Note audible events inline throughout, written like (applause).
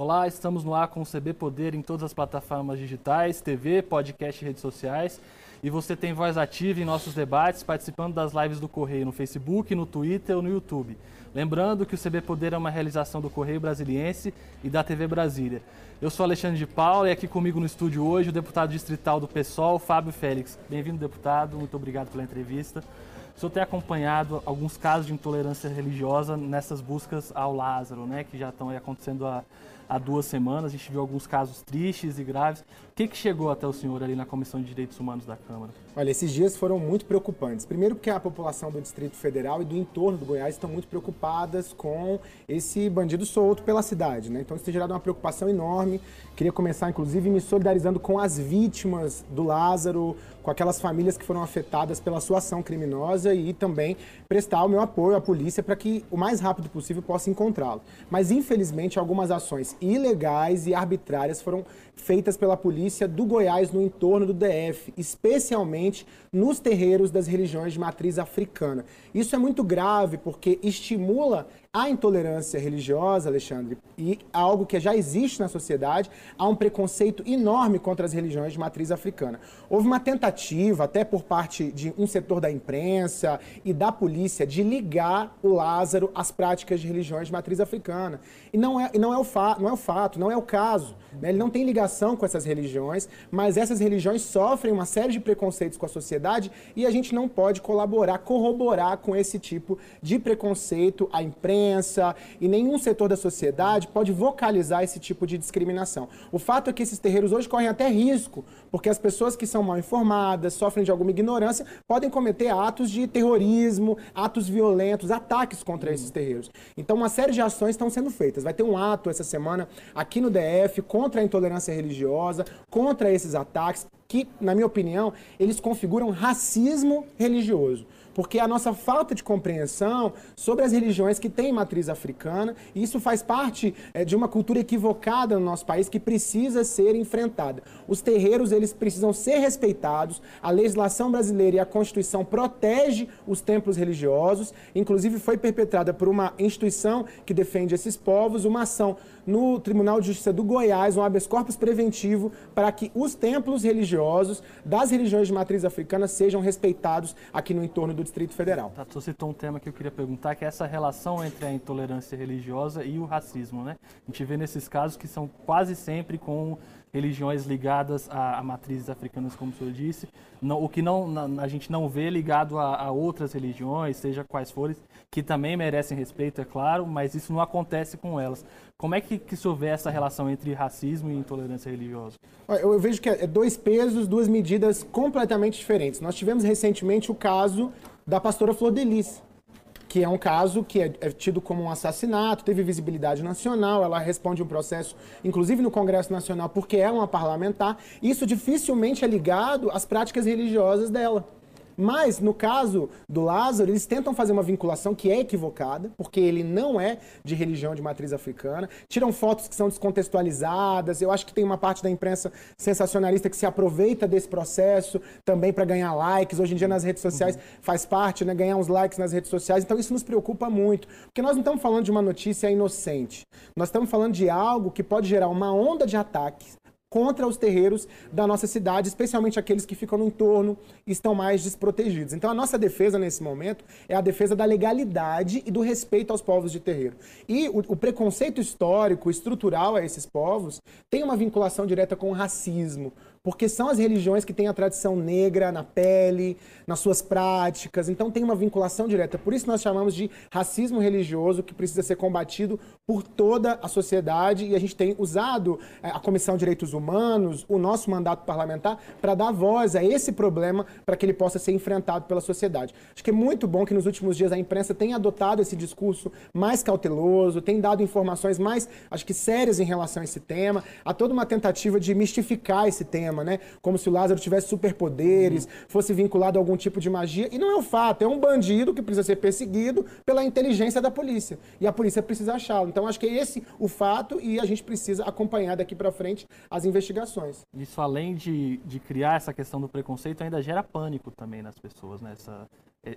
Olá, estamos no ar com o CB Poder em todas as plataformas digitais, TV, podcast e redes sociais. E você tem voz ativa em nossos debates, participando das lives do Correio no Facebook, no Twitter ou no YouTube. Lembrando que o CB Poder é uma realização do Correio Brasiliense e da TV Brasília. Eu sou Alexandre de Paula e aqui comigo no estúdio hoje o deputado distrital do PSOL, Fábio Félix. Bem-vindo, deputado. Muito obrigado pela entrevista. O senhor tem acompanhado alguns casos de intolerância religiosa nessas buscas ao Lázaro, né, que já estão acontecendo há, há duas semanas. A gente viu alguns casos tristes e graves. Que, que chegou até o senhor ali na Comissão de Direitos Humanos da Câmara? Olha, esses dias foram muito preocupantes. Primeiro porque a população do Distrito Federal e do entorno do Goiás estão muito preocupadas com esse bandido solto pela cidade, né? Então isso tem gerado uma preocupação enorme. Queria começar, inclusive, me solidarizando com as vítimas do Lázaro, com aquelas famílias que foram afetadas pela sua ação criminosa e também prestar o meu apoio à polícia para que o mais rápido possível possa encontrá-lo. Mas, infelizmente, algumas ações ilegais e arbitrárias foram feitas pela polícia do Goiás no entorno do DF, especialmente nos terreiros das religiões de matriz africana. Isso é muito grave porque estimula a intolerância religiosa, Alexandre, e algo que já existe na sociedade, há um preconceito enorme contra as religiões de matriz africana. Houve uma tentativa, até por parte de um setor da imprensa e da polícia, de ligar o Lázaro às práticas de religiões de matriz africana. E não é, não é, o, fa não é o fato, não é o caso. Né? Ele não tem ligação com essas religiões, mas essas religiões sofrem uma série de preconceitos com a sociedade e a gente não pode colaborar, corroborar com esse tipo de preconceito. A imprensa, imprensa e nenhum setor da sociedade pode vocalizar esse tipo de discriminação. O fato é que esses terreiros hoje correm até risco, porque as pessoas que são mal informadas, sofrem de alguma ignorância, podem cometer atos de terrorismo, atos violentos, ataques contra esses terreiros. Então, uma série de ações estão sendo feitas. Vai ter um ato essa semana aqui no DF contra a intolerância religiosa, contra esses ataques, que, na minha opinião, eles configuram racismo religioso porque a nossa falta de compreensão sobre as religiões que têm matriz africana, e isso faz parte é, de uma cultura equivocada no nosso país que precisa ser enfrentada. Os terreiros, eles precisam ser respeitados, a legislação brasileira e a Constituição protege os templos religiosos, inclusive foi perpetrada por uma instituição que defende esses povos, uma ação no Tribunal de Justiça do Goiás, um habeas corpus preventivo para que os templos religiosos das religiões de matriz africana sejam respeitados aqui no entorno do Distrito Federal. Tá, você citou um tema que eu queria perguntar, que é essa relação entre a intolerância religiosa e o racismo, né? A gente vê nesses casos que são quase sempre com religiões ligadas a, a matrizes africanas, como o senhor disse, não, o que não, na, a gente não vê ligado a, a, outras religiões, seja quais forem, que também merecem respeito, é claro, mas isso não acontece com elas. Como é que, que se houver essa relação entre racismo e intolerância religiosa? Eu, eu vejo que é dois pesos, duas medidas completamente diferentes. Nós tivemos recentemente o caso da pastora Flor Delis, que é um caso que é, é, tido como um assassinato, teve visibilidade nacional, ela responde um processo, inclusive no Congresso Nacional, porque é uma parlamentar. Isso dificilmente é ligado às práticas religiosas dela. Mas, no caso do Lázaro, eles tentam fazer uma vinculação que é equivocada, porque ele não é de religião de matriz africana. Tiram fotos que são descontextualizadas. Eu acho que tem uma parte da imprensa sensacionalista que se aproveita desse processo também para ganhar likes. Hoje em dia, nas redes sociais, uhum. faz parte, né? Ganhar uns likes nas redes sociais. Então, isso nos preocupa muito. Porque nós não estamos falando de uma notícia inocente. Nós estamos falando de algo que pode gerar uma onda de ataques contra os terreiros da nossa cidade, especialmente aqueles que ficam no entorno e estão mais desprotegidos. Então a nossa defesa nesse momento é a defesa da legalidade e do respeito aos povos de terreiro. E o, o preconceito histórico, estrutural a esses povos, tem uma vinculação direta com o racismo, porque são as religiões que têm a tradição negra na pele, nas suas práticas, então tem uma vinculação direta. Por isso nós chamamos de racismo religioso que precisa ser combatido por toda a sociedade e a gente tem usado eh, a Comissão de Direitos Humanos, o nosso mandato parlamentar, para dar voz a esse problema para que ele possa ser enfrentado pela sociedade. Acho que é muito bom que nos últimos dias a imprensa tenha adotado esse discurso mais cauteloso, tem dado informações mais, acho que sérias em relação a esse tema. Há toda uma tentativa de mistificar esse tema né? Como se o Lázaro tivesse superpoderes, uhum. fosse vinculado a algum tipo de magia. E não é o fato, é um bandido que precisa ser perseguido pela inteligência da polícia. E a polícia precisa achá-lo. Então acho que é esse o fato e a gente precisa acompanhar daqui para frente as investigações. Isso além de, de criar essa questão do preconceito, ainda gera pânico também nas pessoas, né? Essa,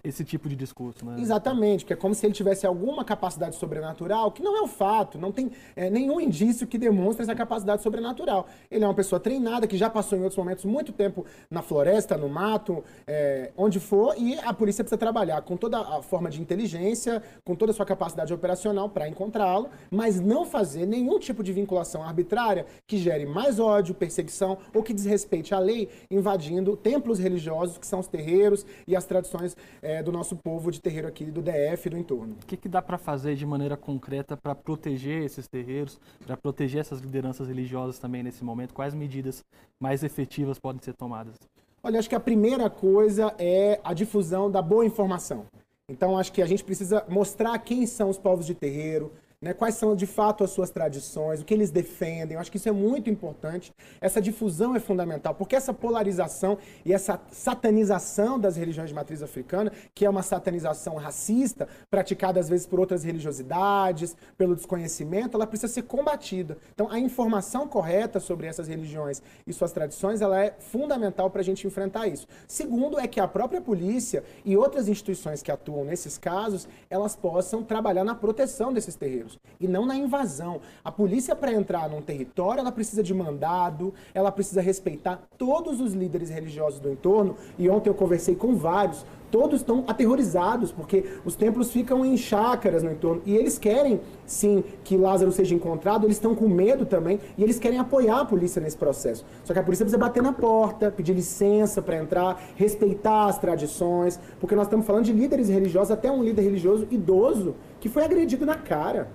esse tipo de discurso, né? Exatamente, porque é como se ele tivesse alguma capacidade sobrenatural, que não é o fato, não tem é, nenhum indício que demonstre essa capacidade sobrenatural. Ele é uma pessoa treinada, que já passou em outros momentos muito tempo na floresta, no mato, é, onde for, e a polícia precisa trabalhar com toda a forma de inteligência, com toda a sua capacidade operacional para encontrá-lo, mas não fazer nenhum tipo de vinculação arbitrária que gere mais ódio, perseguição ou que desrespeite a lei, invadindo templos religiosos, que são os terreiros e as tradições é, do nosso povo de terreiro aqui do DF e do entorno. O que, que dá para fazer de maneira concreta para proteger esses terreiros, para proteger essas lideranças religiosas também nesse momento? Quais medidas mais efetivas podem ser tomadas? Olha, acho que a primeira coisa é a difusão da boa informação. Então, acho que a gente precisa mostrar quem são os povos de terreiro, né, quais são de fato as suas tradições, o que eles defendem. Eu acho que isso é muito importante. Essa difusão é fundamental, porque essa polarização e essa satanização das religiões de matriz africana, que é uma satanização racista, praticada às vezes por outras religiosidades, pelo desconhecimento, ela precisa ser combatida. Então, a informação correta sobre essas religiões e suas tradições, ela é fundamental para a gente enfrentar isso. Segundo, é que a própria polícia e outras instituições que atuam nesses casos, elas possam trabalhar na proteção desses terreiros e não na invasão. A polícia, para entrar num território, ela precisa de mandado, ela precisa respeitar todos os líderes religiosos do entorno. E ontem eu conversei com vários todos estão aterrorizados, porque os templos ficam em chácaras no entorno. E eles querem, sim, que Lázaro seja encontrado, eles estão com medo também, e eles querem apoiar a polícia nesse processo. Só que a polícia precisa bater na porta, pedir licença para entrar, respeitar as tradições, porque nós estamos falando de líderes religiosos, até um líder religioso idoso, que foi agredido na cara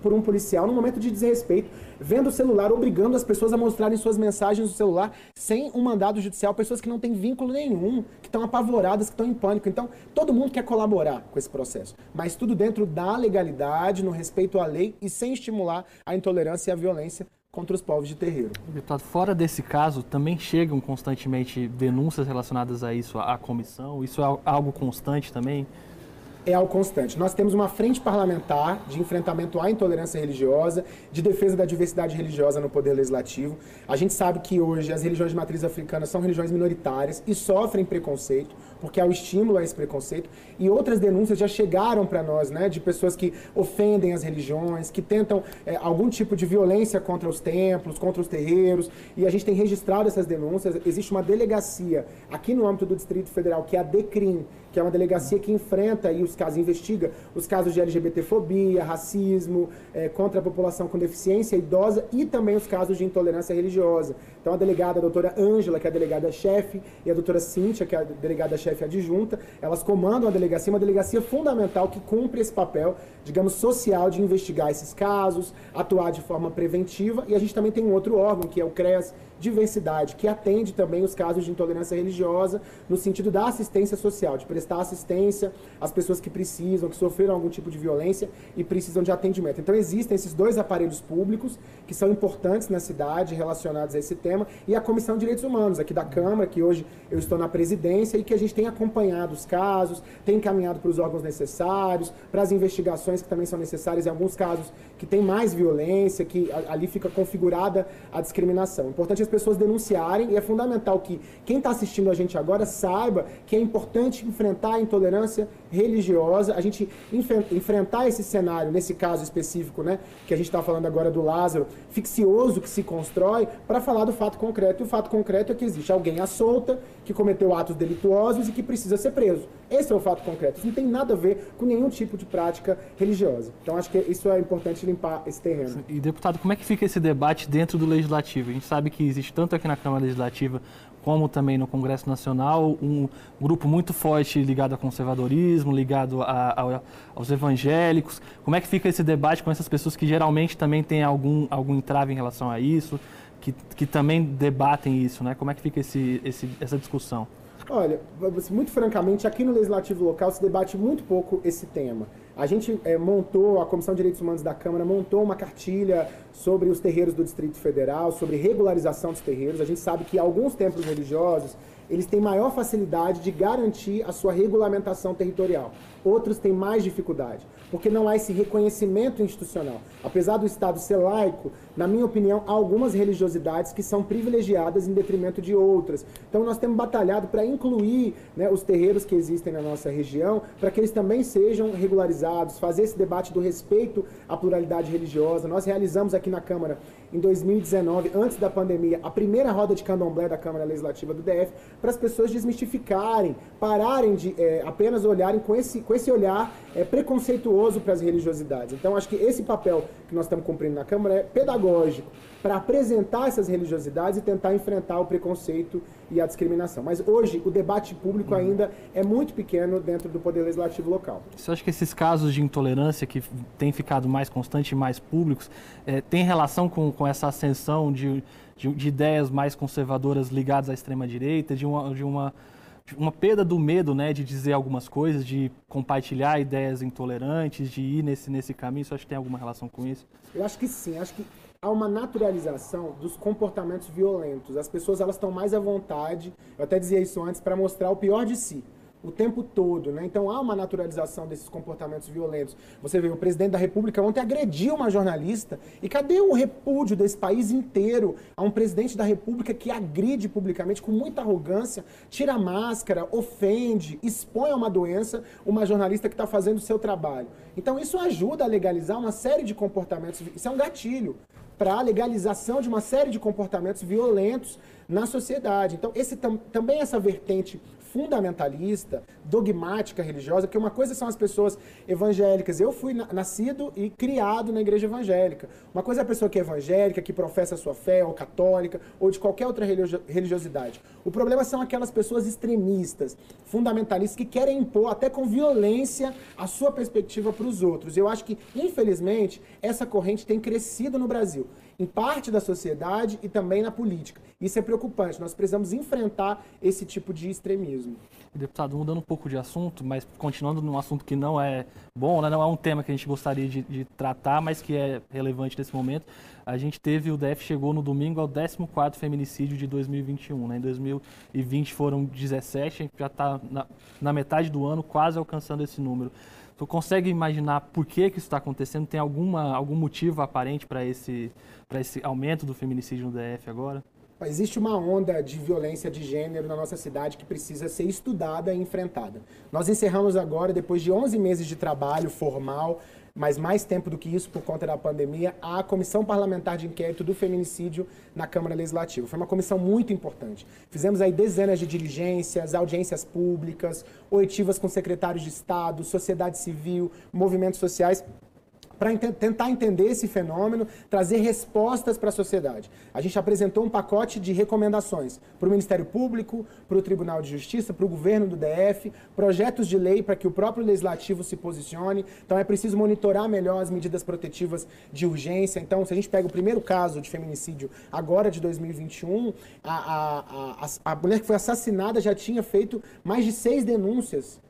por um policial no momento de desrespeito, vendo o celular, obrigando as pessoas a mostrarem suas mensagens no celular sem um mandado judicial, pessoas que não têm vínculo nenhum, que estão apavoradas, que estão em pânico. Então, todo mundo quer colaborar com esse processo, mas tudo dentro da legalidade, no respeito à lei e sem estimular a intolerância e a violência contra os povos de terreiro. Deputado, fora desse caso, também chegam constantemente denúncias relacionadas a isso, à comissão? Isso é algo constante também? É algo constante. Nós temos uma frente parlamentar de enfrentamento à intolerância religiosa, de defesa da diversidade religiosa no poder legislativo. A gente sabe que hoje as religiões de matriz africana são religiões minoritárias e sofrem preconceito, porque há o estímulo a esse preconceito. E outras denúncias já chegaram para nós, né, de pessoas que ofendem as religiões, que tentam é, algum tipo de violência contra os templos, contra os terreiros. E a gente tem registrado essas denúncias. Existe uma delegacia aqui no âmbito do Distrito Federal, que é a DECRIM, que é uma delegacia que enfrenta aí os casos, investiga os casos de LGBTfobia, racismo, é, contra a população com deficiência idosa e também os casos de intolerância religiosa. Então a delegada a doutora Ângela, que é a delegada-chefe, e a doutora Cíntia, que é a delegada-chefe adjunta, elas comandam a delegacia, uma delegacia fundamental que cumpre esse papel, digamos, social de investigar esses casos, atuar de forma preventiva, e a gente também tem um outro órgão, que é o CREAS, diversidade, que atende também os casos de intolerância religiosa no sentido da assistência social, de prestar assistência às pessoas que precisam, que sofreram algum tipo de violência e precisam de atendimento. Então existem esses dois aparelhos públicos que são importantes na cidade relacionados a esse tema e a Comissão de Direitos Humanos aqui da Câmara, que hoje eu estou na presidência e que a gente tem acompanhado os casos, tem encaminhado para os órgãos necessários, para as investigações que também são necessárias em alguns casos que tem mais violência, que ali fica configurada a discriminação. É importante pessoas denunciarem e é fundamental que quem está assistindo a gente agora saiba que é importante enfrentar a intolerância religiosa, a gente enfrentar esse cenário, nesse caso específico, né, que a gente está falando agora do Lázaro, ficcioso que se constrói, para falar do fato concreto. E o fato concreto é que existe alguém à solta que cometeu atos delituosos e que precisa ser preso. Esse é o fato concreto. Isso não tem nada a ver com nenhum tipo de prática religiosa. Então acho que isso é importante limpar esse terreno. E deputado, como é que fica esse debate dentro do legislativo? A gente sabe que existe tanto aqui na Câmara Legislativa como também no Congresso Nacional, um grupo muito forte ligado ao conservadorismo, ligado a, a, aos evangélicos. Como é que fica esse debate com essas pessoas que geralmente também têm algum, algum entrave em relação a isso, que, que também debatem isso, né? Como é que fica esse, esse, essa discussão? Olha, muito francamente, aqui no Legislativo Local se debate muito pouco esse tema. A gente é, montou, a Comissão de Direitos Humanos da Câmara montou uma cartilha sobre os terreiros do Distrito Federal, sobre regularização dos terreiros. A gente sabe que alguns templos religiosos eles têm maior facilidade de garantir a sua regulamentação territorial. Outros têm mais dificuldade, porque não há esse reconhecimento institucional. Apesar do Estado ser laico, na minha opinião, há algumas religiosidades que são privilegiadas em detrimento de outras. Então nós temos batalhado para incluir né, os terreiros que existem na nossa região, para que eles também sejam regularizados, fazer esse debate do respeito à pluralidade religiosa. Nós realizamos aqui na Câmara em 2019, antes da pandemia, a primeira roda de candomblé da Câmara Legislativa do DF, para as pessoas desmistificarem, pararem de é, apenas olharem com esse, com esse olhar é, preconceituoso para as religiosidades. Então, acho que esse papel que nós estamos cumprindo na Câmara é pedagógico, para apresentar essas religiosidades e tentar enfrentar o preconceito e a discriminação. Mas hoje o debate público uhum. ainda é muito pequeno dentro do Poder Legislativo local. Você acha que esses casos de intolerância que têm ficado mais constantes e mais públicos é, tem relação com, com essa ascensão de, de, de, ideias mais conservadoras ligadas à extrema-direita, de uma, de uma uma perda do medo, né, de dizer algumas coisas, de compartilhar ideias intolerantes, de ir nesse, nesse caminho. Você acha que tem alguma relação com isso? Eu acho que sim. Acho que há uma naturalização dos comportamentos violentos. As pessoas elas estão mais à vontade. Eu até dizia isso antes para mostrar o pior de si o tempo todo, né? Então há uma naturalização desses comportamentos violentos. Você vê, o presidente da República ontem agrediu uma jornalista. E cadê o repúdio desse país inteiro a um presidente da República que agride publicamente com muita arrogância, tira a máscara, ofende, expõe a uma doença uma jornalista que está fazendo o seu trabalho? Então isso ajuda a legalizar uma série de comportamentos. Isso é um gatilho para a legalização de uma série de comportamentos violentos na sociedade. Então, esse tam, também essa vertente fundamentalista, dogmática religiosa, porque uma coisa são as pessoas evangélicas. Eu fui nascido e criado na igreja evangélica. Uma coisa é a pessoa que é evangélica, que professa a sua fé, ou católica, ou de qualquer outra religiosidade. O problema são aquelas pessoas extremistas, fundamentalistas, que querem impor até com violência a sua perspectiva para os outros. Eu acho que, infelizmente, essa corrente tem crescido no Brasil em parte da sociedade e também na política. Isso é preocupante. Nós precisamos enfrentar esse tipo de extremismo. Deputado, mudando um pouco de assunto, mas continuando num assunto que não é bom, né? não é um tema que a gente gostaria de, de, tratar, mas que é relevante nesse momento. A gente teve, o DF chegou no domingo ao 14º feminicídio de 2021. Né? Em 2020 foram 17, a gente já está na, na metade do ano quase alcançando esse número. Tu consegue imaginar por que, que isso está acontecendo? Tem alguma, algum motivo aparente para esse, esse aumento do feminicídio no DF agora? Existe uma onda de violência de gênero na nossa cidade que precisa ser estudada e enfrentada. Nós encerramos agora, depois de 11 meses de trabalho formal, mas mais tempo do que isso por conta da pandemia, a Comissão Parlamentar de Inquérito do Feminicídio na Câmara Legislativa. Foi uma comissão muito importante. Fizemos aí dezenas de diligências, audiências públicas, oitivas com secretários de Estado, sociedade civil, movimentos sociais para ent tentar entender esse fenômeno, trazer respostas para a sociedade. A gente apresentou um pacote de recomendações para o Ministério Público, para o Tribunal de Justiça, para o governo do DF, projetos de lei para que o próprio legislativo se posicione. Então é preciso monitorar melhor as medidas protetivas de urgência. Então, se a gente pega o primeiro caso de feminicídio agora de 2021, a, a, a, a mulher que foi assassinada já tinha feito mais de seis denúncias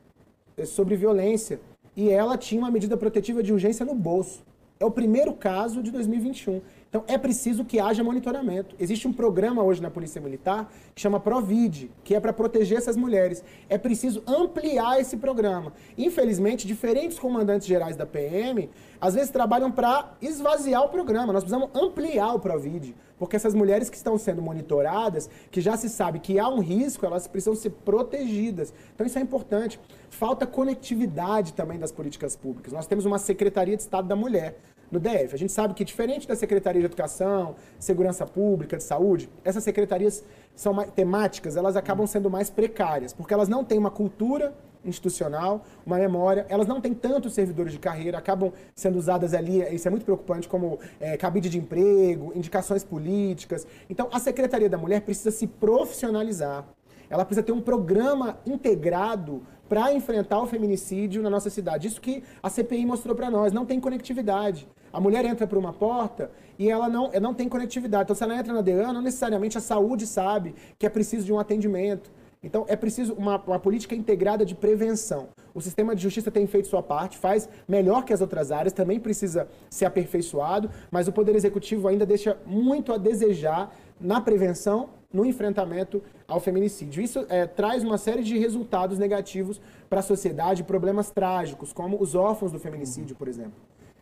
eh, sobre violência e ela tinha uma medida protetiva de urgência no bolso. É o primeiro caso de 2021. Então é preciso que haja monitoramento. Existe um programa hoje na Polícia Militar que chama Provid, que é para proteger essas mulheres. É preciso ampliar esse programa. Infelizmente, diferentes comandantes gerais da PM às vezes trabalham para esvaziar o programa. Nós precisamos ampliar o Provid, porque essas mulheres que estão sendo monitoradas, que já se sabe que há um risco, elas precisam ser protegidas. Então isso é importante. Falta conectividade também das políticas públicas. Nós temos uma Secretaria de Estado da Mulher no DF. A gente sabe que, diferente da Secretaria de Educação, Segurança Pública, de Saúde, essas secretarias são mais, temáticas, elas acabam sendo mais precárias, porque elas não têm uma cultura institucional, uma memória, elas não têm tantos servidores de carreira, acabam sendo usadas ali, isso é muito preocupante, como é, cabide de emprego, indicações políticas. Então, a Secretaria da Mulher precisa se profissionalizar. Ela precisa ter um programa integrado para enfrentar o feminicídio na nossa cidade. Isso que a CPI mostrou para nós, não tem conectividade. A mulher entra por uma porta e ela não, não tem conectividade. Então, se ela entra na DEAN, não necessariamente a saúde sabe que é preciso de um atendimento. Então, é preciso uma, uma, política integrada de prevenção. O sistema de justiça tem feito sua parte, faz melhor que as outras áreas, também precisa ser aperfeiçoado, mas o Poder Executivo ainda deixa muito a desejar na prevenção, no enfrentamento ao feminicídio. Isso é, traz uma série de resultados negativos para a sociedade, problemas trágicos, como os órfãos do feminicídio, por exemplo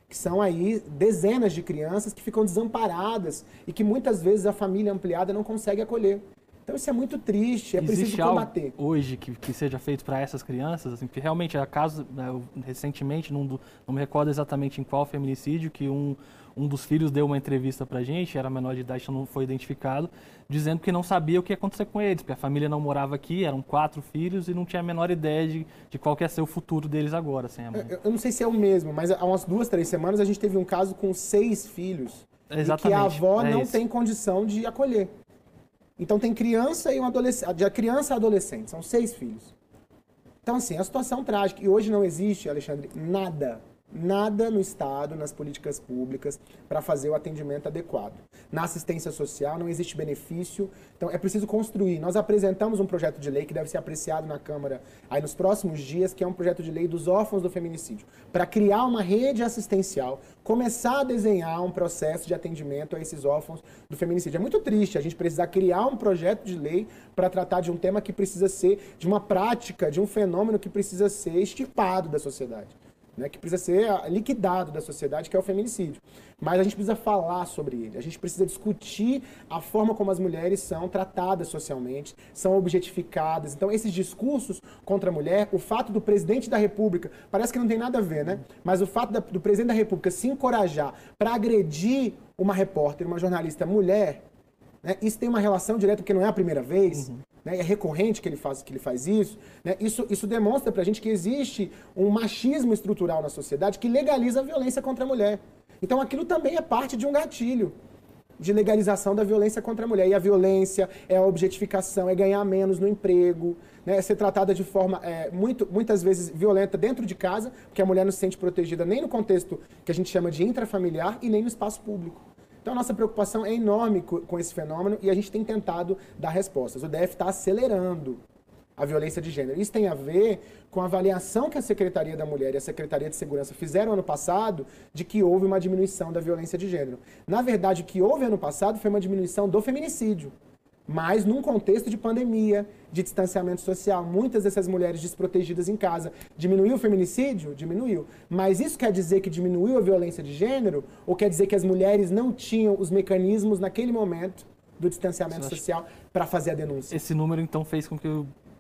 que são aí dezenas de crianças que ficam desamparadas e que muitas vezes a família ampliada não consegue acolher. Então isso é muito triste, é Existe preciso combater. hoje que, que seja feito para essas crianças, assim, que realmente é caso, né, recentemente, num do, não me recordo exatamente em qual feminicídio, que um, um dos filhos deu uma entrevista para a gente, era menor de idade, não foi identificado, dizendo que não sabia o que ia acontecer com eles, porque a família não morava aqui, eram quatro filhos e não tinha a menor ideia de, de qual ia ser o futuro deles agora. Assim, eu, eu, não sei se é o mesmo, mas há umas duas, três semanas a gente teve um caso com seis filhos Exatamente, e que a avó é não isso. tem condição de acolher. Então tem criança e um adolescente, de criança a adolescente, são seis filhos. Então assim, a situação trágica. E hoje não existe, Alexandre, nada nada no Estado, nas políticas públicas, para fazer o atendimento adequado. Na assistência social não existe benefício, então é preciso construir. Nós apresentamos um projeto de lei que deve ser apreciado na Câmara aí nos próximos dias, que é um projeto de lei dos órfãos do feminicídio, para criar uma rede assistencial, começar a desenhar um processo de atendimento a esses órfãos do feminicídio. É muito triste a gente precisar criar um projeto de lei para tratar de um tema que precisa ser de uma prática, de um fenômeno que precisa ser extirpado da sociedade né, que precisa ser liquidado da sociedade, que é o feminicídio. Mas a gente precisa falar sobre ele, a gente precisa discutir a forma como as mulheres são tratadas socialmente, são objetificadas. Então, esses discursos contra a mulher, o fato do presidente da República, parece que não tem nada a ver, né? Mas o fato da, do presidente da República se encorajar para agredir uma repórter, uma jornalista mulher, né, isso tem uma relação direta, porque não é a primeira vez. Uhum né, é recorrente que ele faz, que ele faz isso, né, isso, isso demonstra para a gente que existe um machismo estrutural na sociedade que legaliza a violência contra a mulher. Então aquilo também é parte de um gatilho de legalização da violência contra a mulher. E a violência é a objetificação, é ganhar menos no emprego, né, é ser tratada de forma é, muito, muitas vezes violenta dentro de casa, porque a mulher não se sente protegida nem no contexto que a gente chama de intrafamiliar e nem no espaço público. Então, a nossa preocupação é enorme com esse fenômeno e a gente tem tentado dar respostas. O DF está acelerando a violência de gênero. Isso tem a ver com a avaliação que a Secretaria da Mulher e a Secretaria de Segurança fizeram ano passado de que houve uma diminuição da violência de gênero. Na verdade, o que houve ano passado foi uma diminuição do feminicídio mas num contexto de pandemia, de distanciamento social, muitas dessas mulheres desprotegidas em casa. Diminuiu o feminicídio? Diminuiu. Mas isso quer dizer que diminuiu a violência de gênero? Ou quer dizer que as mulheres não tinham os mecanismos naquele momento do distanciamento social para fazer a denúncia? Esse número então fez com que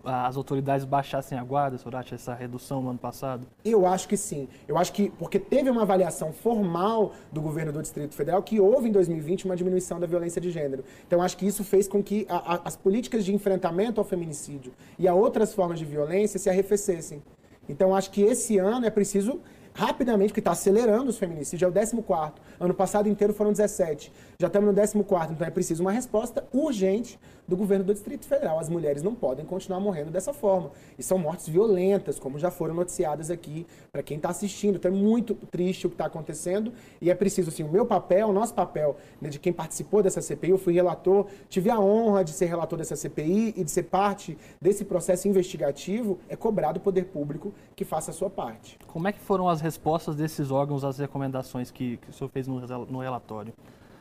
as autoridades baixassem a guarda, Sorati, essa redução no ano passado? Eu acho que sim. Eu acho que, porque teve uma avaliação formal do governo do Distrito Federal que houve em 2020 uma diminuição da violência de gênero. Então, acho que isso fez com que a, a, as políticas de enfrentamento ao feminicídio e a outras formas de violência se arrefecessem. Então, acho que esse ano é preciso rapidamente, porque está acelerando os feminicídios, é o 14. Ano passado inteiro foram 17. Já estamos no 14, então é preciso uma resposta urgente do governo do Distrito Federal. As mulheres não podem continuar morrendo dessa forma. E são mortes violentas, como já foram noticiadas aqui para quem está assistindo. Então é muito triste o que está acontecendo e é preciso, assim, o meu papel, o nosso papel, né, de quem participou dessa CPI, eu fui relator, tive a honra de ser relator dessa CPI e de ser parte desse processo investigativo, é cobrar do poder público que faça a sua parte. Como é que foram as respostas desses órgãos às recomendações que, que o senhor fez no, no relatório?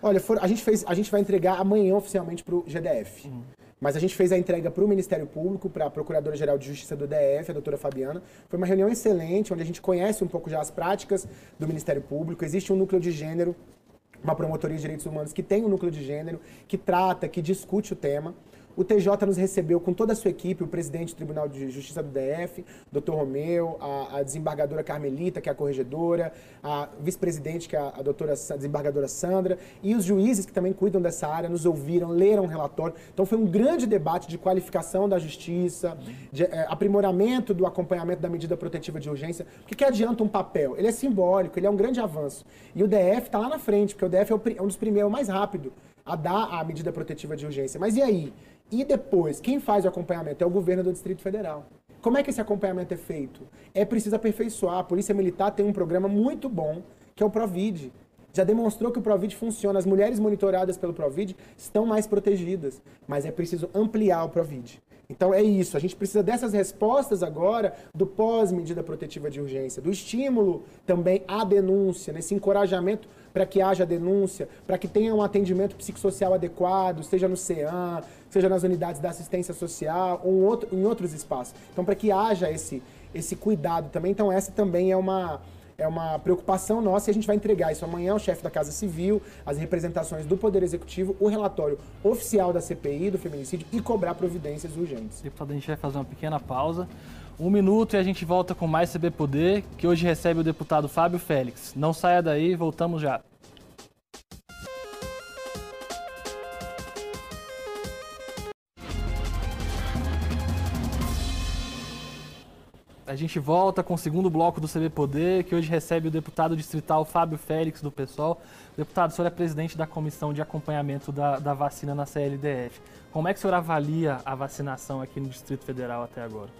Olha, for, a, gente fez, a gente vai entregar amanhã oficialmente para o GDF. Uhum. Mas a gente fez a entrega para o Ministério Público, para a Procuradora-Geral de Justiça do DF, a doutora Fabiana. Foi uma reunião excelente, onde a gente conhece um pouco já as práticas do Ministério Público. Existe um núcleo de gênero, uma promotoria de direitos humanos que tem um núcleo de gênero, que trata, que discute o tema. O TJ nos recebeu com toda a sua equipe, o presidente do Tribunal de Justiça do DF, doutor Romeu, a, a, desembargadora Carmelita, que é a corregedora, a vice-presidente, que é a, a doutora a desembargadora Sandra, e os juízes que também cuidam dessa área, nos ouviram, leram o relatório. Então foi um grande debate de qualificação da justiça, de é, aprimoramento do acompanhamento da medida protetiva de urgência. O que, adianta um papel? Ele é simbólico, ele é um grande avanço. E o DF está lá na frente, porque o DF é, o, é um dos primeiros, mais rápido a dar a medida protetiva de urgência. Mas e aí? E depois, quem faz o acompanhamento é o governo do Distrito Federal. Como é que esse acompanhamento é feito? É preciso aperfeiçoar. A Polícia Militar tem um programa muito bom, que é o Provid. Já demonstrou que o Provid funciona. As mulheres monitoradas pelo Provid estão mais protegidas. Mas é preciso ampliar o Provid. Então é isso, a gente precisa dessas respostas agora do pós-medida protetiva de urgência, do estímulo também à denúncia, nesse encorajamento para que haja denúncia, para que tenha um atendimento psicossocial adequado, seja no CEAM, seja nas unidades da assistência social ou em, em outros espaços. Então, para que haja esse, esse cuidado também. Então, essa também é uma, é uma preocupação nossa e a gente vai entregar isso amanhã ao chefe da Casa Civil, as representações do Poder Executivo, o relatório oficial da CPI do feminicídio e cobrar providências urgentes. Deputado, a gente vai fazer uma pequena pausa. Um minuto e a gente volta com mais CB Poder, que hoje recebe o deputado Fábio Félix. Não saia daí, voltamos já. A gente volta com o segundo bloco do CB Poder, que hoje recebe o deputado distrital Fábio Félix, do PSOL. Deputado, o senhor é presidente da comissão de acompanhamento da, da vacina na CLDF. Como é que o senhor avalia a vacinação aqui no Distrito Federal até agora?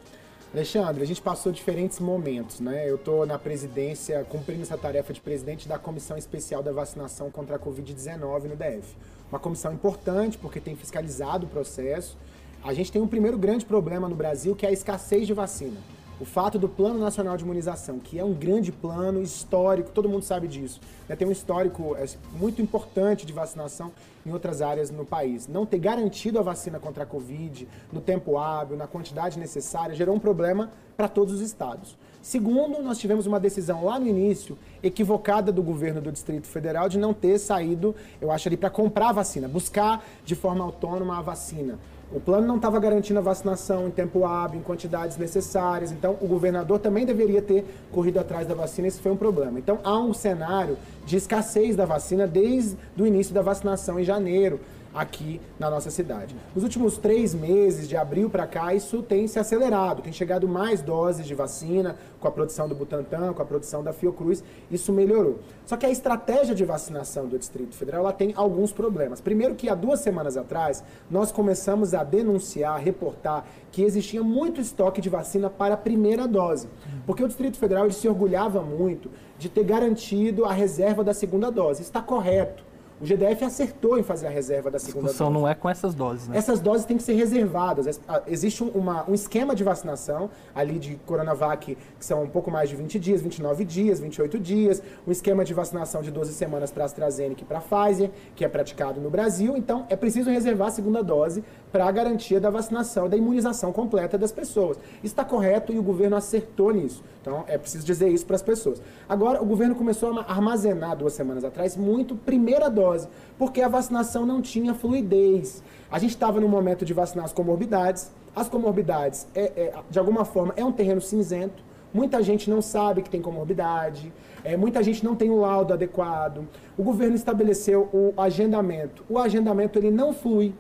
Alexandre, a gente passou diferentes momentos, né? Eu estou na presidência, cumprindo essa tarefa de presidente da Comissão Especial da Vacinação contra a Covid-19 no DF. Uma comissão importante, porque tem fiscalizado o processo. A gente tem um primeiro grande problema no Brasil, que é a escassez de vacina o fato do Plano Nacional de Imunização, que é um grande plano histórico, todo mundo sabe disso, né? tem um histórico é, muito importante de vacinação em outras áreas no país. Não ter garantido a vacina contra a Covid no tempo hábil, na quantidade necessária, gerou um problema para todos os estados. Segundo, nós tivemos uma decisão lá no início, equivocada do governo do Distrito Federal, de não ter saído, eu acho, ali para comprar a vacina, buscar de forma autônoma a vacina. O plano não estava garantindo a vacinação em tempo hábil, em quantidades necessárias. Então, o governador também deveria ter corrido atrás da vacina. Esse foi um problema. Então, há um cenário de escassez da vacina desde o início da vacinação em janeiro aqui na nossa cidade. Nos últimos três meses, de abril para cá, isso tem se acelerado, tem chegado mais doses de vacina com a produção do Butantan, com a produção da Fiocruz, isso melhorou. Só que a estratégia de vacinação do Distrito Federal ela tem alguns problemas. Primeiro que há duas semanas atrás, nós começamos a denunciar, reportar que existia muito estoque de vacina para a primeira dose. Porque o Distrito Federal se orgulhava muito de ter garantido a reserva da segunda dose. Está correto. O GDF acertou em fazer a reserva da segunda a discussão dose. não é com essas doses, né? Essas doses têm que ser reservadas. Existe uma, um esquema de vacinação ali de Coronavac, que são um pouco mais de 20 dias, 29 dias, 28 dias. Um esquema de vacinação de 12 semanas para a AstraZeneca e para Pfizer, que é praticado no Brasil. Então, é preciso reservar a segunda dose para a garantia da vacinação, da imunização completa das pessoas. Está correto e o governo acertou nisso. Então, é preciso dizer isso para as pessoas. Agora, o governo começou a armazenar duas semanas atrás muito primeira dose, porque a vacinação não tinha fluidez. A gente estava no momento de vacinar as comorbidades. As comorbidades, é, é, de alguma forma, é um terreno cinzento. Muita gente não sabe que tem comorbidade, é, muita gente não tem o laudo adequado. O governo estabeleceu o agendamento. O agendamento ele não flui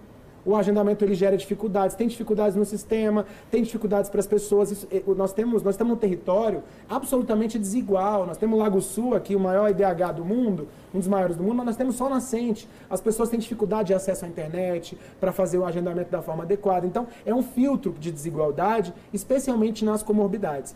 o agendamento ele gera dificuldades, tem dificuldades no sistema, tem dificuldades para as pessoas. Isso, nós temos, nós estamos num território absolutamente desigual. Nós temos o Lago Sul aqui, o maior IDH do mundo, um dos maiores do mundo, mas nós temos sol nascente. As pessoas têm dificuldade de acesso à internet para fazer o agendamento da forma adequada. Então, é um filtro de desigualdade, especialmente nas comorbidades.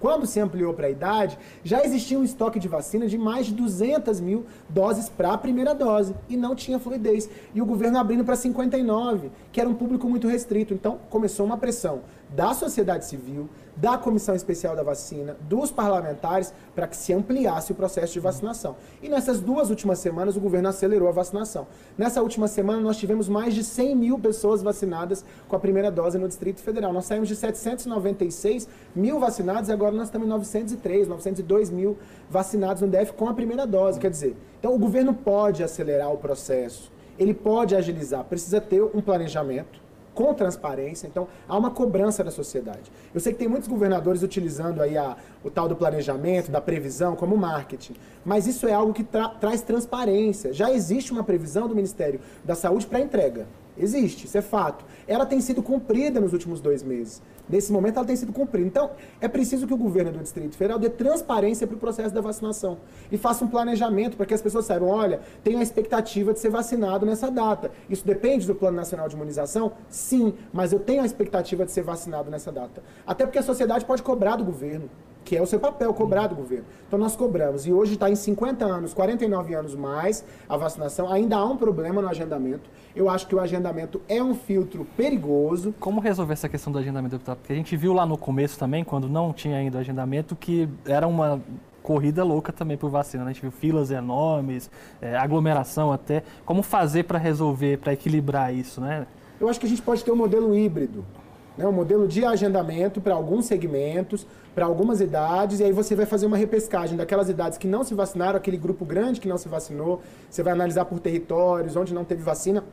Quando se ampliou para a idade, já existia um estoque de vacina de mais de 200 mil doses para a primeira dose e não tinha fluidez. E o governo abrindo para 59, que era um público muito restrito. Então começou uma pressão da sociedade civil, da Comissão Especial da Vacina, dos parlamentares, para que se ampliasse o processo de vacinação. E nessas duas últimas semanas, o governo acelerou a vacinação. Nessa última semana, nós tivemos mais de 100 mil pessoas vacinadas com a primeira dose no Distrito Federal. Nós saímos de 796 mil vacinados e agora nós estamos em 903, 902 mil vacinados no DF com a primeira dose. Quer dizer, então o governo pode acelerar o processo, ele pode agilizar, precisa ter um planejamento com transparência. Então, há uma cobrança da sociedade. Eu sei que tem muitos governadores utilizando aí a, o tal do planejamento, da previsão, como marketing, mas isso é algo que tra traz transparência. Já existe uma previsão do Ministério da Saúde para entrega. Existe, isso é fato. Ela tem sido cumprida nos últimos dois meses. Nesse momento, ela tem sido cumprida. Então, é preciso que o governo do Distrito Federal dê transparência para o processo da vacinação e faça um planejamento para que as pessoas saibam: olha, tem a expectativa de ser vacinado nessa data. Isso depende do Plano Nacional de Imunização? Sim, mas eu tenho a expectativa de ser vacinado nessa data. Até porque a sociedade pode cobrar do governo. Que é o seu papel, cobrar do governo. Então nós cobramos. E hoje está em 50 anos, 49 anos mais a vacinação. Ainda há um problema no agendamento. Eu acho que o agendamento é um filtro perigoso. Como resolver essa questão do agendamento, deputado? Porque a gente viu lá no começo também, quando não tinha ainda agendamento, que era uma corrida louca também por vacina. Né? A gente viu filas enormes, é, aglomeração até. Como fazer para resolver, para equilibrar isso, né? Eu acho que a gente pode ter um modelo híbrido. Né? Um modelo de agendamento para alguns segmentos, para algumas idades, e aí você vai fazer uma repescagem daquelas idades que não se vacinaram, aquele grupo grande que não se vacinou. Você vai analisar por territórios, onde não teve vacina,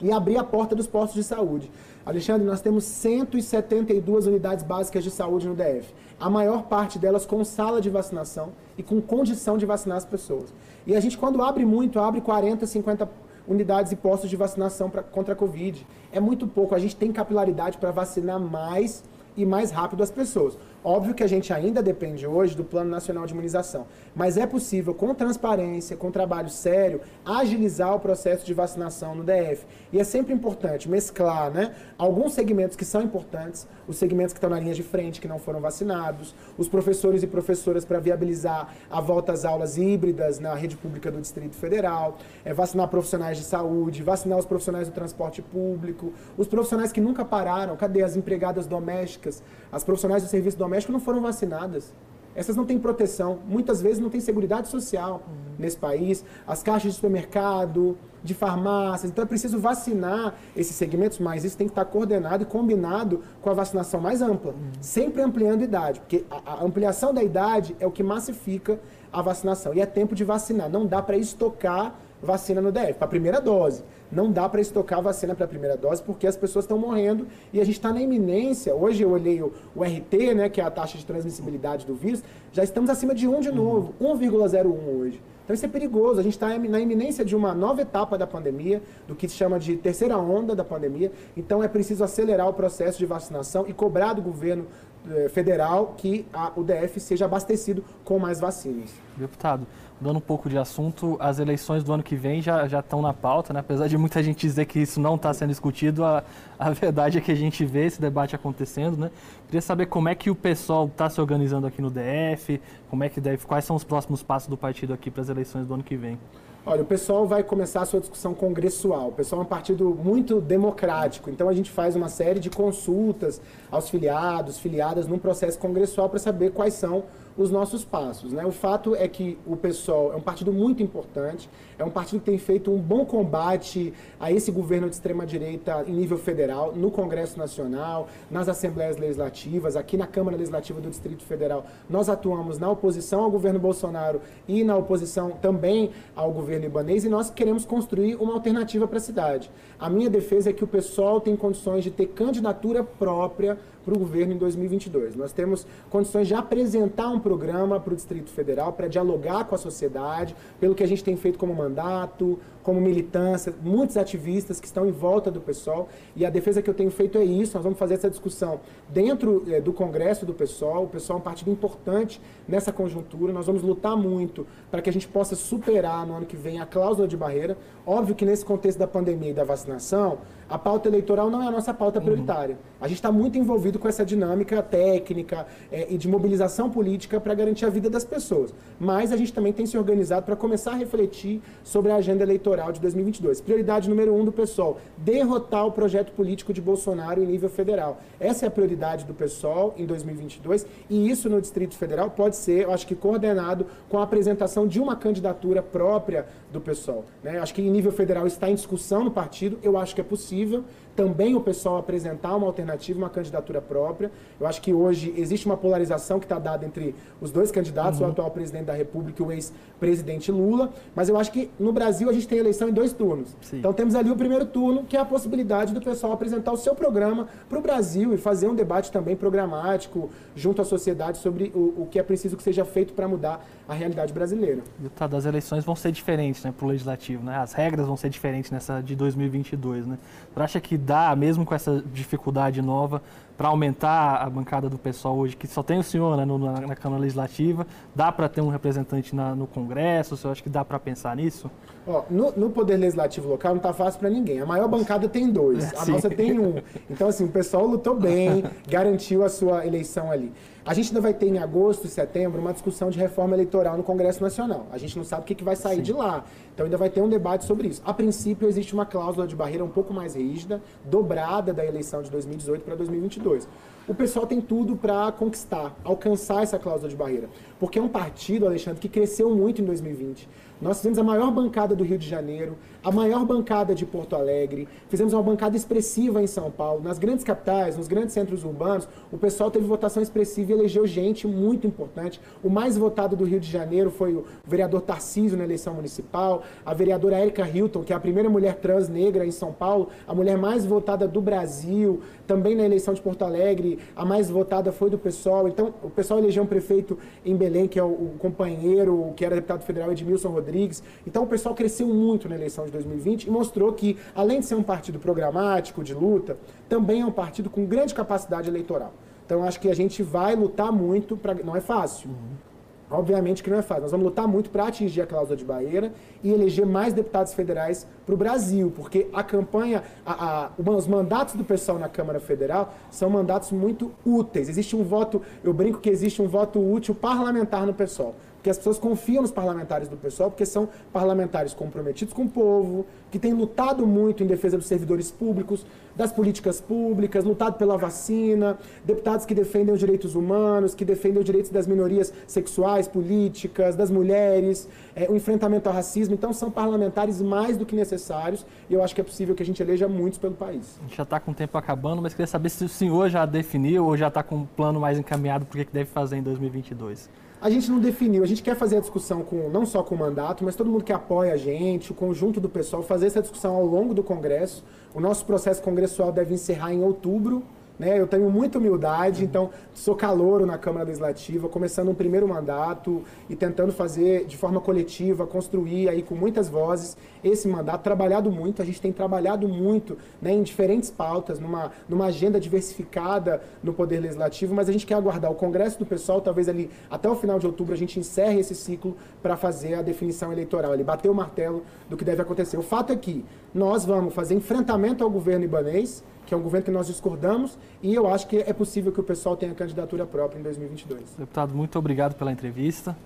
e abrir a porta dos postos de saúde. Alexandre, nós temos 172 unidades básicas de saúde no DF. A maior parte delas com sala de vacinação e com condição de vacinar as pessoas. E a gente, quando abre muito, abre 40, 50 unidades e postos de vacinação pra, contra a Covid. É muito pouco. A gente tem capilaridade para vacinar mais e mais rápido as pessoas. Óbvio que a gente ainda depende hoje do Plano Nacional de Imunização, mas é possível, com transparência, com trabalho sério, agilizar o processo de vacinação no DF. E é sempre importante mesclar né, alguns segmentos que são importantes, os segmentos que estão na linha de frente, que não foram vacinados, os professores e professoras para viabilizar a volta às aulas híbridas na rede pública do Distrito Federal, é, vacinar profissionais de saúde, vacinar os profissionais do transporte público, os profissionais que nunca pararam, cadê as empregadas domésticas, as profissionais do serviço doméstico não foram vacinadas. Essas não têm proteção, muitas vezes não têm seguridade social uhum. nesse país, as caixas de supermercado, de farmácias, então é preciso vacinar esses segmentos, mas isso tem que estar coordenado e combinado com a vacinação mais ampla, uhum. sempre ampliando a idade, porque a, a ampliação da idade é o que massifica a vacinação, e é tempo de vacinar, não dá para estocar vacina no DF, para a primeira dose. Não dá para estocar vacina para a primeira dose porque as pessoas estão morrendo e a gente está na iminência. Hoje eu olhei o, o, RT, né, que é a taxa de transmissibilidade do vírus, já estamos acima de 1 de novo, 1,01 hoje. Então isso é perigoso. A gente está na iminência de uma nova etapa da pandemia, do que se chama de terceira onda da pandemia. Então é preciso acelerar o processo de vacinação e cobrar do governo eh, federal que a, o DF seja abastecido com mais vacinas. Deputado, mudando um pouco de assunto, as eleições do ano que vem já, já estão na pauta, né? apesar de muita gente dizer que isso não está sendo discutido, a, a (laughs) verdade é que a gente vê esse debate acontecendo. Né? Queria saber como é que o pessoal está se organizando aqui no DF, como é que deve, quais são os próximos passos do partido aqui para as eleições do ano que vem. Olha, o pessoal vai começar a sua discussão congressual. O pessoal é um partido muito democrático, então a gente faz uma série de consultas aos filiados, filiadas, num processo congressual para saber quais são os nossos passos. Né? O fato é que o PSOL é um partido muito importante, é um partido que tem feito um bom combate a esse governo de extrema-direita em nível federal, no Congresso Nacional, nas Assembleias Legislativas, aqui na Câmara Legislativa do Distrito Federal. Nós atuamos na oposição ao governo Bolsonaro e na oposição também ao governo ibanês e nós queremos construir uma alternativa para a cidade. A minha defesa é que o PSOL tem condições de ter candidatura própria para o governo em 2022. Nós temos condições de apresentar um programa para o Distrito Federal para dialogar com a sociedade, pelo que a gente tem feito como mandato, como militância, muitos ativistas que estão em volta do PSOL. E a defesa que eu tenho feito é isso. Nós vamos fazer essa discussão dentro é, do Congresso do PSOL. O PSOL é um partido importante nessa conjuntura. Nós vamos lutar muito para que a gente possa superar no ano que vem a cláusula de barreira. Óbvio que nesse contexto da pandemia e da vacinação, a pauta eleitoral não é a nossa pauta uhum. prioritária. Uhum. A gente está muito envolvido com essa dinâmica técnica é, e de mobilização política para garantir a vida das pessoas. Mas a gente também tem se organizado para começar a refletir sobre a agenda eleitoral de 2022. Prioridade número um do PSOL: derrotar o projeto político de Bolsonaro em nível federal. Essa é a prioridade do PSOL em 2022 e isso no Distrito Federal pode ser, eu acho que, coordenado com a apresentação de uma candidatura própria do PSOL. Né? Acho que em nível federal está em discussão no partido, eu acho que é possível possível também o pessoal apresentar uma alternativa, uma candidatura própria. Eu acho que hoje existe uma polarização que está dada entre os dois candidatos, uhum. o atual presidente da República e o ex-presidente Lula. Mas eu acho que no Brasil a gente tem eleição em dois turnos. Sim. Então temos ali o primeiro turno, que é a possibilidade do pessoal apresentar o seu programa para o Brasil e fazer um debate também programático junto à sociedade sobre o, o que é preciso que seja feito para mudar a realidade brasileira. Deputado, as eleições vão ser diferentes né, para o Legislativo, né? As regras vão ser diferentes nessa de 2022, né? Você acha que dá, mesmo com essa dificuldade nova, para aumentar a bancada do pessoal hoje, que só tem o senhor né, no, na, na, Câmara Legislativa, dá para ter um representante na, no Congresso? O senhor acha que dá para pensar nisso? Ó, no, no, Poder Legislativo local não está fácil para ninguém. A maior bancada tem dois, a (laughs) Sim. nossa tem um. Então, assim, o pessoal lutou bem, (laughs) garantiu a sua eleição ali. A gente ainda vai ter em agosto e setembro uma discussão de reforma eleitoral no Congresso Nacional. A gente não sabe o que, que vai sair Sim. de lá. Então ainda vai ter um debate sobre isso. A princípio, existe uma cláusula de barreira um pouco mais rígida, dobrada da eleição de 2018 para 2022 o pessoal tem tudo para conquistar, alcançar essa cláusula de barreira. Porque é um partido, Alexandre, que cresceu muito em 2020. Nós fizemos a maior bancada do Rio de Janeiro, a maior bancada de Porto Alegre, fizemos uma bancada expressiva em São Paulo. Nas grandes capitais, nos grandes centros urbanos, o pessoal teve votação expressiva e elegeu gente muito importante. O mais votado do Rio de Janeiro foi o vereador Tarcísio na eleição municipal, a vereadora Érica Hilton, que é a primeira mulher trans negra em São Paulo, a mulher mais votada do Brasil, também na eleição de Porto Alegre, a mais votada foi do pessoal. Então, o pessoal elegeu um prefeito em Belém, que é o, o companheiro, que era deputado federal Edmilson Rodrigues Rodrigues. Então o pessoal cresceu muito na eleição de 2020 e mostrou que, além de ser um partido programático, de luta, também é um partido com grande capacidade eleitoral. Então acho que a gente vai lutar muito para. Não é fácil. Uhum. Obviamente que não é fácil. Nós vamos lutar muito para atingir a cláusula de barreira e eleger mais deputados federais para o Brasil, porque a campanha, a, a, os mandatos do pessoal na Câmara Federal são mandatos muito úteis. Existe um voto, eu brinco que existe um voto útil parlamentar no pessoal porque as pessoas confiam nos parlamentares do pessoal, porque são parlamentares comprometidos com o povo, que têm lutado muito em defesa dos servidores públicos, das políticas públicas, lutado pela vacina, deputados que defendem os direitos humanos, que defendem os direitos das minorias sexuais, políticas, das mulheres, é, o enfrentamento ao racismo. Então, são parlamentares mais do que necessários e eu acho que é possível que a gente eleja muitos pelo país. A gente já está com o tempo acabando, mas queria saber se o senhor já definiu ou já está com um plano mais encaminhado para o que deve fazer em 2022. A gente não definiu, a gente quer fazer a discussão com não só com o mandato, mas todo mundo que apoia a gente, o conjunto do pessoal, fazer essa discussão ao longo do Congresso. O nosso processo congressual deve encerrar em outubro né? Eu tenho muita humildade, então sou calouro na Câmara Legislativa, começando um primeiro mandato e tentando fazer de forma coletiva, construir aí com muitas vozes esse mandato, trabalhado muito, a gente tem trabalhado muito né, em diferentes pautas, numa, numa agenda diversificada no Poder Legislativo, mas a gente quer aguardar o Congresso do Pessoal, talvez ali até o final de outubro a gente encerre esse ciclo para fazer a definição eleitoral, ele bater o martelo do que deve acontecer. O fato é que nós vamos fazer enfrentamento ao governo ibanês, que é um governo que nós discordamos, e eu acho que é possível que o pessoal tenha candidatura própria em 2022. Deputado, muito obrigado pela entrevista.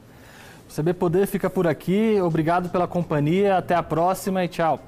O CB Poder fica por aqui. Obrigado pela companhia. Até a próxima e tchau.